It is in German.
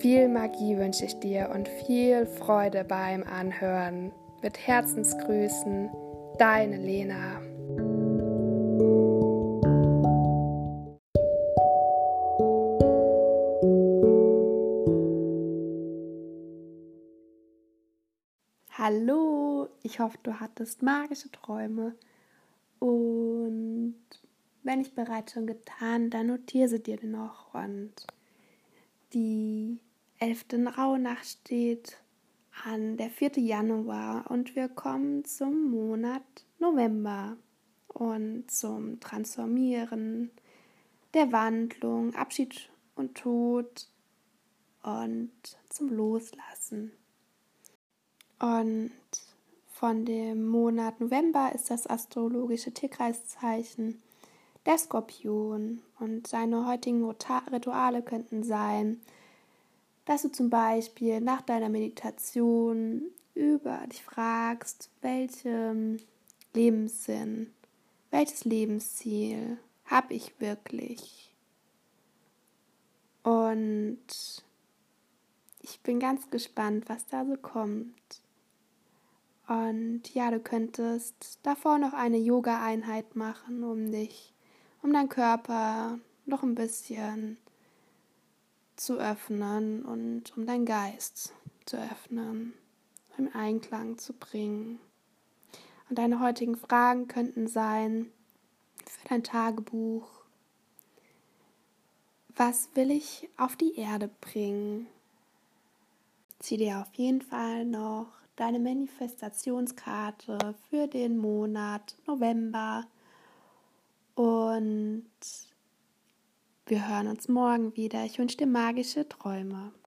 Viel Magie wünsche ich dir und viel Freude beim Anhören. Mit Herzensgrüßen, deine Lena. Hallo, ich hoffe, du hattest magische Träume. Und wenn ich bereits schon getan, dann notiere sie dir noch. Und die elfte Rauhnacht steht an der 4. Januar und wir kommen zum Monat November und zum Transformieren, der Wandlung, Abschied und Tod und zum Loslassen. Und von dem Monat November ist das astrologische Tierkreiszeichen der Skorpion und seine heutigen Rituale könnten sein, dass du zum Beispiel nach deiner Meditation über dich fragst, welchen Lebenssinn, welches Lebensziel habe ich wirklich? Und ich bin ganz gespannt, was da so kommt. Und ja, du könntest davor noch eine Yoga-Einheit machen, um dich, um deinen Körper noch ein bisschen zu öffnen und um deinen Geist zu öffnen, im Einklang zu bringen. Und deine heutigen Fragen könnten sein für dein Tagebuch. Was will ich auf die Erde bringen? Zieh dir auf jeden Fall noch deine Manifestationskarte für den Monat November und wir hören uns morgen wieder. Ich wünsche dir magische Träume.